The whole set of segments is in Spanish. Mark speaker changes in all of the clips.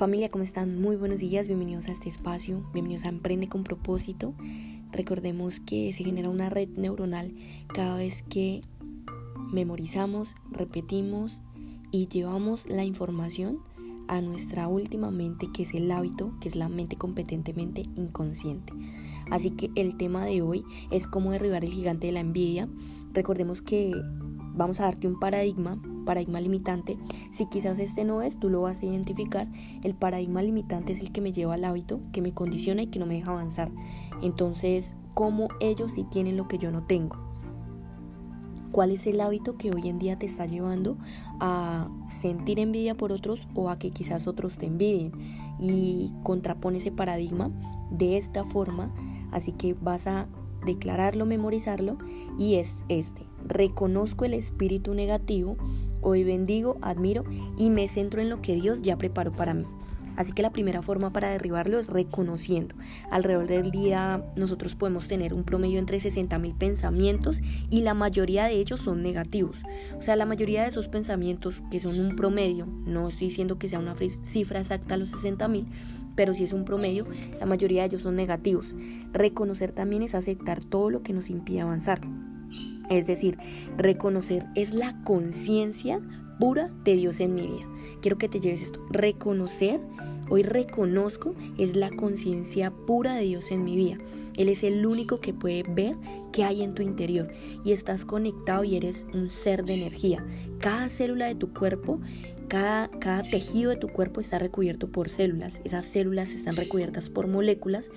Speaker 1: Familia, ¿cómo están? Muy buenos días, bienvenidos a este espacio, bienvenidos a Emprende con propósito. Recordemos que se genera una red neuronal cada vez que memorizamos, repetimos y llevamos la información a nuestra última mente, que es el hábito, que es la mente competentemente inconsciente. Así que el tema de hoy es cómo derribar el gigante de la envidia. Recordemos que vamos a darte un paradigma paradigma limitante. Si quizás este no es, tú lo vas a identificar. El paradigma limitante es el que me lleva al hábito, que me condiciona y que no me deja avanzar. Entonces, ¿cómo ellos sí tienen lo que yo no tengo? ¿Cuál es el hábito que hoy en día te está llevando a sentir envidia por otros o a que quizás otros te envidien? Y contrapone ese paradigma de esta forma. Así que vas a declararlo, memorizarlo y es este. Reconozco el espíritu negativo Hoy bendigo, admiro y me centro en lo que Dios ya preparó para mí. Así que la primera forma para derribarlo es reconociendo. Alrededor del día nosotros podemos tener un promedio entre 60 mil pensamientos y la mayoría de ellos son negativos. O sea, la mayoría de esos pensamientos que son un promedio, no estoy diciendo que sea una cifra exacta a los 60 mil, pero si es un promedio, la mayoría de ellos son negativos. Reconocer también es aceptar todo lo que nos impide avanzar. Es decir, reconocer es la conciencia pura de Dios en mi vida. Quiero que te lleves esto. Reconocer, hoy reconozco, es la conciencia pura de Dios en mi vida. Él es el único que puede ver qué hay en tu interior y estás conectado y eres un ser de energía. Cada célula de tu cuerpo cada, tejido de tu cuerpo está recubierto por células. Esas células están recubiertas por moléculas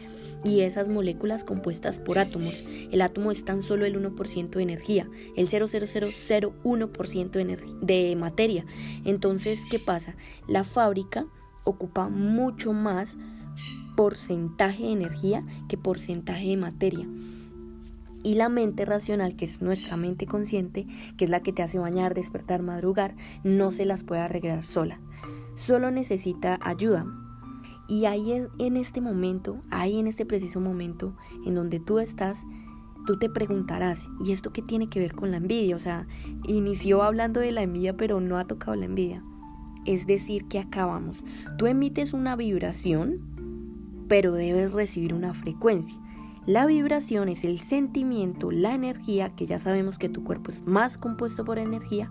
Speaker 1: y esas moléculas compuestas por átomos. El átomo es tan solo el 1% de energía, el 0,0001% de, de materia. Entonces, ¿qué pasa? La fábrica ocupa mucho más porcentaje de energía que porcentaje de materia y la mente racional, que es nuestra mente consciente, que es la que te hace bañar, despertar, madrugar, no se las puede arreglar sola. Solo necesita ayuda. Y ahí en este momento, ahí en este preciso momento en donde tú estás, tú te preguntarás, ¿y esto qué tiene que ver con la envidia? O sea, inició hablando de la envidia, pero no ha tocado la envidia. Es decir, que acabamos. Tú emites una vibración, pero debes recibir una frecuencia. La vibración es el sentimiento, la energía, que ya sabemos que tu cuerpo es más compuesto por energía,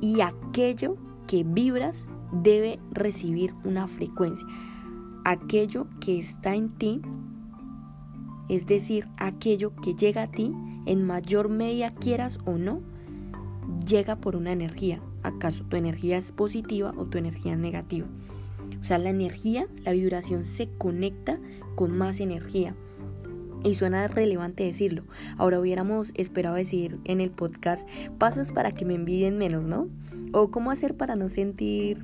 Speaker 1: y aquello que vibras debe recibir una frecuencia. Aquello que está en ti, es decir, aquello que llega a ti, en mayor medida quieras o no, llega por una energía. ¿Acaso tu energía es positiva o tu energía es negativa? O sea, la energía, la vibración se conecta con más energía. Y suena relevante decirlo. Ahora hubiéramos esperado decir en el podcast, pasas para que me envidien menos, ¿no? O cómo hacer para no sentir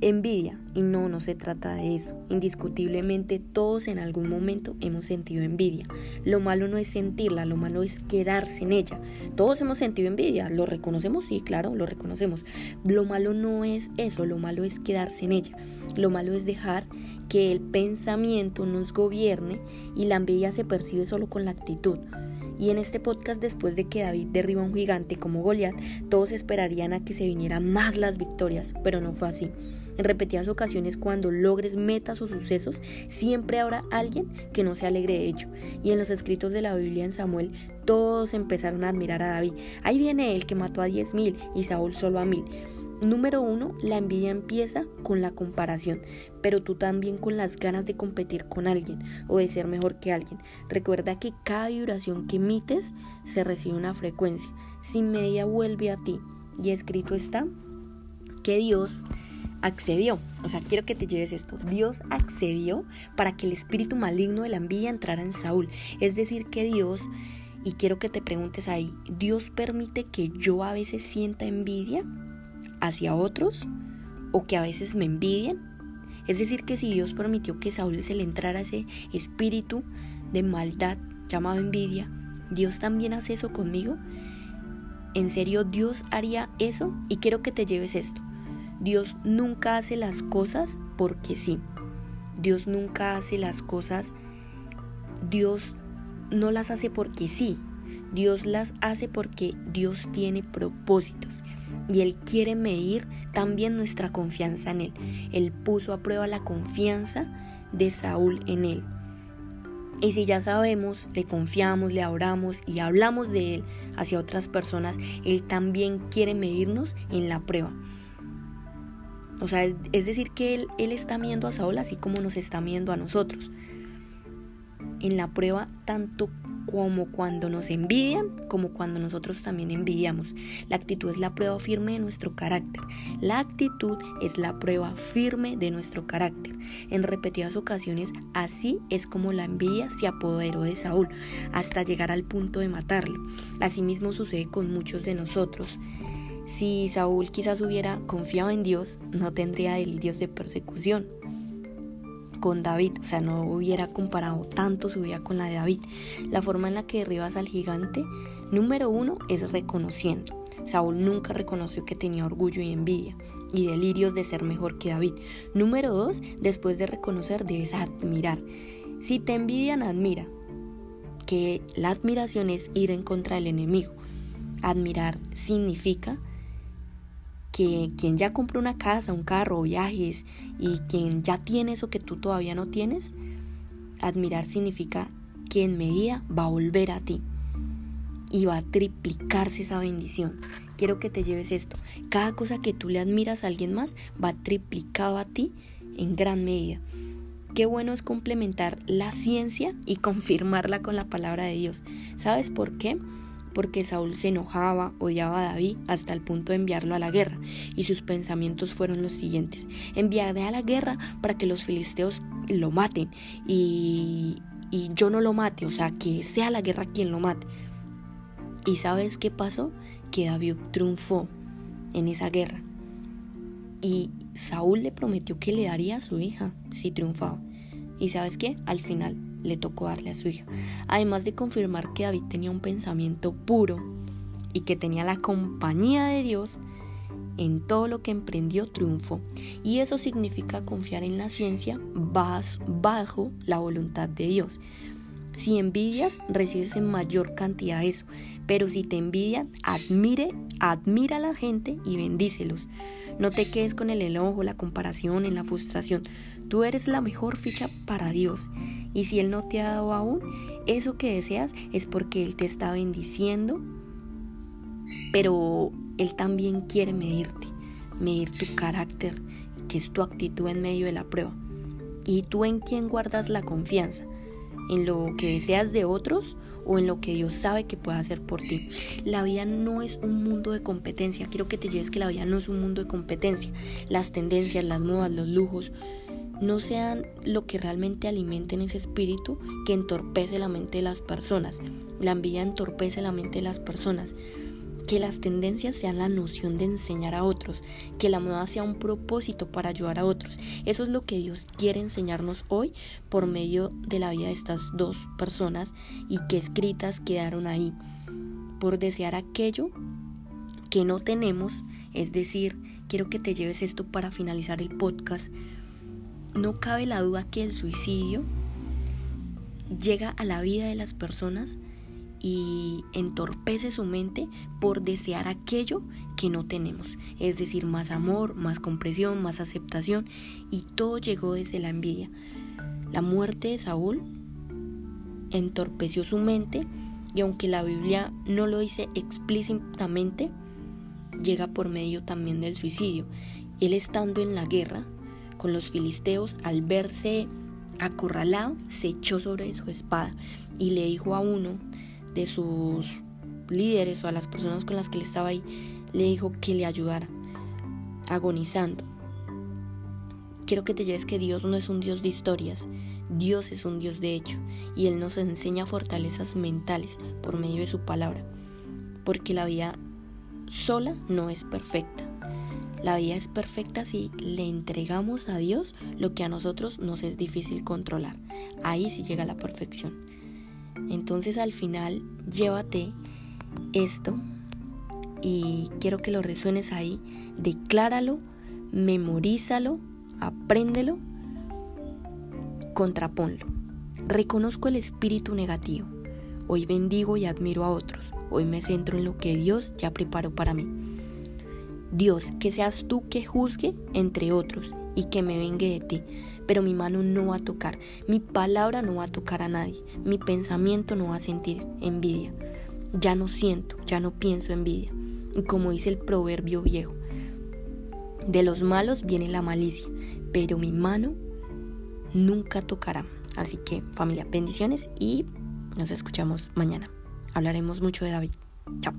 Speaker 1: envidia. Y no, no se trata de eso. Indiscutiblemente todos en algún momento hemos sentido envidia. Lo malo no es sentirla, lo malo es quedarse en ella. Todos hemos sentido envidia, ¿lo reconocemos? Sí, claro, lo reconocemos. Lo malo no es eso, lo malo es quedarse en ella. Lo malo es dejar que el pensamiento nos gobierne y la envidia se percibe solo con la actitud. Y en este podcast, después de que David derriba a un gigante como Goliat, todos esperarían a que se vinieran más las victorias, pero no fue así. En repetidas ocasiones, cuando logres metas o sucesos, siempre habrá alguien que no se alegre de ello. Y en los escritos de la Biblia en Samuel, todos empezaron a admirar a David. Ahí viene él que mató a diez mil y Saúl solo a mil. Número uno, la envidia empieza con la comparación, pero tú también con las ganas de competir con alguien o de ser mejor que alguien. Recuerda que cada vibración que emites se recibe una frecuencia. Sin media vuelve a ti. Y escrito está que Dios accedió. O sea, quiero que te lleves esto. Dios accedió para que el espíritu maligno de la envidia entrara en Saúl. Es decir, que Dios, y quiero que te preguntes ahí, ¿Dios permite que yo a veces sienta envidia? hacia otros o que a veces me envidien. Es decir, que si Dios permitió que Saúl se le entrara ese espíritu de maldad llamado envidia, Dios también hace eso conmigo. ¿En serio Dios haría eso? Y quiero que te lleves esto. Dios nunca hace las cosas porque sí. Dios nunca hace las cosas. Dios no las hace porque sí. Dios las hace porque Dios tiene propósitos. y Él quiere medir también nuestra confianza en Él. Él puso a prueba la confianza de Saúl en Él. Y si ya sabemos, le confiamos, le oramos y hablamos de Él hacia otras personas, Él también quiere medirnos en la prueba. O sea, es decir que él, él está viendo a Saúl así como nos está viendo a nosotros. En la prueba, tanto como cuando nos envidian, como cuando nosotros también envidiamos. La actitud es la prueba firme de nuestro carácter. La actitud es la prueba firme de nuestro carácter. En repetidas ocasiones, así es como la envidia se apoderó de Saúl, hasta llegar al punto de matarlo. Asimismo sucede con muchos de nosotros. Si Saúl quizás hubiera confiado en Dios, no tendría delirios de persecución con David, o sea, no hubiera comparado tanto su vida con la de David. La forma en la que derribas al gigante, número uno, es reconociendo. Saúl nunca reconoció que tenía orgullo y envidia y delirios de ser mejor que David. Número dos, después de reconocer, debes admirar. Si te envidian, admira. Que la admiración es ir en contra del enemigo. Admirar significa que quien ya compró una casa, un carro, viajes y quien ya tiene eso que tú todavía no tienes, admirar significa que en medida va a volver a ti y va a triplicarse esa bendición. Quiero que te lleves esto. Cada cosa que tú le admiras a alguien más va triplicado a ti en gran medida. Qué bueno es complementar la ciencia y confirmarla con la palabra de Dios. ¿Sabes por qué? Porque Saúl se enojaba, odiaba a David hasta el punto de enviarlo a la guerra, y sus pensamientos fueron los siguientes, enviaré a la guerra para que los filisteos lo maten y, y yo no lo mate, o sea, que sea la guerra quien lo mate. ¿Y sabes qué pasó? Que David triunfó en esa guerra. Y Saúl le prometió que le daría a su hija si triunfaba. ¿Y sabes qué? Al final le tocó darle a su hija. Además de confirmar que David tenía un pensamiento puro y que tenía la compañía de Dios, en todo lo que emprendió triunfo. Y eso significa confiar en la ciencia bajo la voluntad de Dios. Si envidias, recibes en mayor cantidad eso. Pero si te envidian, admire, admira a la gente y bendícelos. No te quedes con el enojo, la comparación, en la frustración. Tú eres la mejor ficha para Dios. Y si Él no te ha dado aún, eso que deseas es porque Él te está bendiciendo. Pero Él también quiere medirte, medir tu carácter, que es tu actitud en medio de la prueba. ¿Y tú en quién guardas la confianza? ¿En lo que deseas de otros o en lo que Dios sabe que puede hacer por ti. La vida no es un mundo de competencia. Quiero que te lleves que la vida no es un mundo de competencia. Las tendencias, las modas, los lujos no sean lo que realmente alimenten ese espíritu que entorpece la mente de las personas. La envidia entorpece la mente de las personas que las tendencias sean la noción de enseñar a otros, que la moda sea un propósito para ayudar a otros. Eso es lo que Dios quiere enseñarnos hoy por medio de la vida de estas dos personas y que escritas quedaron ahí. Por desear aquello que no tenemos, es decir, quiero que te lleves esto para finalizar el podcast. No cabe la duda que el suicidio llega a la vida de las personas y entorpece su mente por desear aquello que no tenemos, es decir, más amor, más compresión, más aceptación, y todo llegó desde la envidia. La muerte de Saúl entorpeció su mente y aunque la Biblia no lo dice explícitamente, llega por medio también del suicidio. Él estando en la guerra con los filisteos, al verse acorralado, se echó sobre su espada y le dijo a uno de sus líderes o a las personas con las que él estaba ahí, le dijo que le ayudara, agonizando. Quiero que te lleves que Dios no es un Dios de historias, Dios es un Dios de hecho, y Él nos enseña fortalezas mentales por medio de su palabra, porque la vida sola no es perfecta. La vida es perfecta si le entregamos a Dios lo que a nosotros nos es difícil controlar. Ahí sí llega la perfección. Entonces al final llévate esto y quiero que lo resuenes ahí, decláralo, memorízalo, apréndelo, contraponlo. Reconozco el espíritu negativo. Hoy bendigo y admiro a otros. Hoy me centro en lo que Dios ya preparó para mí. Dios, que seas tú que juzgue entre otros y que me vengue de ti. Pero mi mano no va a tocar, mi palabra no va a tocar a nadie, mi pensamiento no va a sentir envidia. Ya no siento, ya no pienso envidia. Y como dice el proverbio viejo, de los malos viene la malicia, pero mi mano nunca tocará. Así que familia, bendiciones y nos escuchamos mañana. Hablaremos mucho de David. Chao.